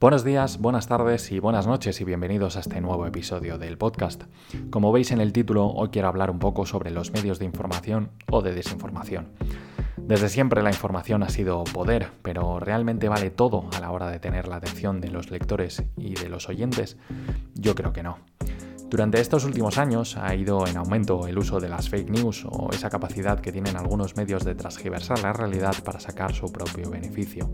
Buenos días, buenas tardes y buenas noches y bienvenidos a este nuevo episodio del podcast. Como veis en el título, hoy quiero hablar un poco sobre los medios de información o de desinformación. Desde siempre la información ha sido poder, pero ¿realmente vale todo a la hora de tener la atención de los lectores y de los oyentes? Yo creo que no. Durante estos últimos años ha ido en aumento el uso de las fake news o esa capacidad que tienen algunos medios de transgiversar la realidad para sacar su propio beneficio.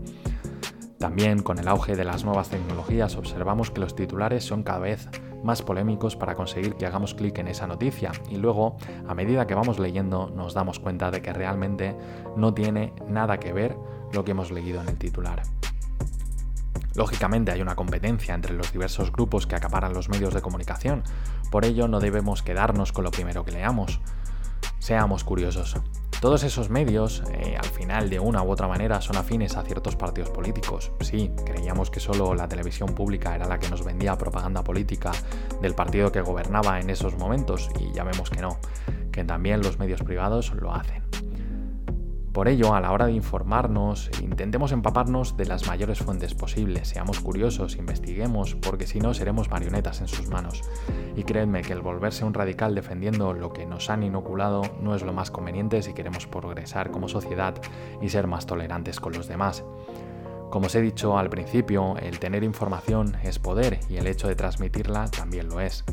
También con el auge de las nuevas tecnologías observamos que los titulares son cada vez más polémicos para conseguir que hagamos clic en esa noticia y luego, a medida que vamos leyendo, nos damos cuenta de que realmente no tiene nada que ver lo que hemos leído en el titular. Lógicamente hay una competencia entre los diversos grupos que acaparan los medios de comunicación, por ello no debemos quedarnos con lo primero que leamos. Seamos curiosos. Todos esos medios, eh, al final, de una u otra manera, son afines a ciertos partidos políticos. Sí, creíamos que solo la televisión pública era la que nos vendía propaganda política del partido que gobernaba en esos momentos, y ya vemos que no, que también los medios privados lo hacen. Por ello, a la hora de informarnos, intentemos empaparnos de las mayores fuentes posibles, seamos curiosos, investiguemos, porque si no seremos marionetas en sus manos. Y créanme que el volverse un radical defendiendo lo que nos han inoculado no es lo más conveniente si queremos progresar como sociedad y ser más tolerantes con los demás. Como os he dicho al principio, el tener información es poder y el hecho de transmitirla también lo es.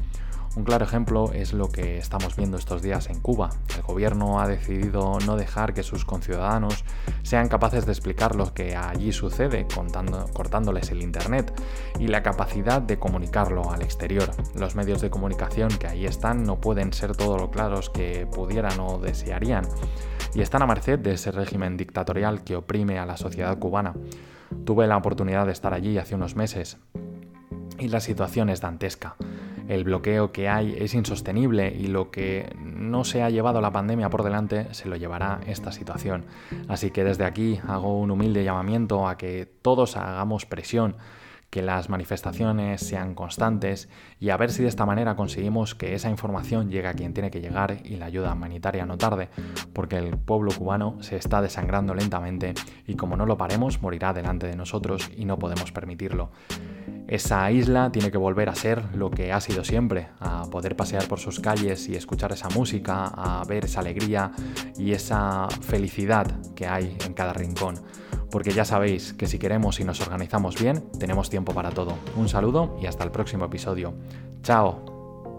Un claro ejemplo es lo que estamos viendo estos días en Cuba. El gobierno ha decidido no dejar que sus conciudadanos sean capaces de explicar lo que allí sucede cortándoles el Internet y la capacidad de comunicarlo al exterior. Los medios de comunicación que ahí están no pueden ser todo lo claros que pudieran o desearían y están a merced de ese régimen dictatorial que oprime a la sociedad cubana. Tuve la oportunidad de estar allí hace unos meses y la situación es dantesca el bloqueo que hay es insostenible y lo que no se ha llevado la pandemia por delante se lo llevará esta situación. Así que desde aquí hago un humilde llamamiento a que todos hagamos presión que las manifestaciones sean constantes y a ver si de esta manera conseguimos que esa información llegue a quien tiene que llegar y la ayuda humanitaria no tarde, porque el pueblo cubano se está desangrando lentamente y como no lo paremos morirá delante de nosotros y no podemos permitirlo. Esa isla tiene que volver a ser lo que ha sido siempre, a poder pasear por sus calles y escuchar esa música, a ver esa alegría y esa felicidad que hay en cada rincón. Porque ya sabéis que si queremos y nos organizamos bien, tenemos tiempo para todo. Un saludo y hasta el próximo episodio. Chao.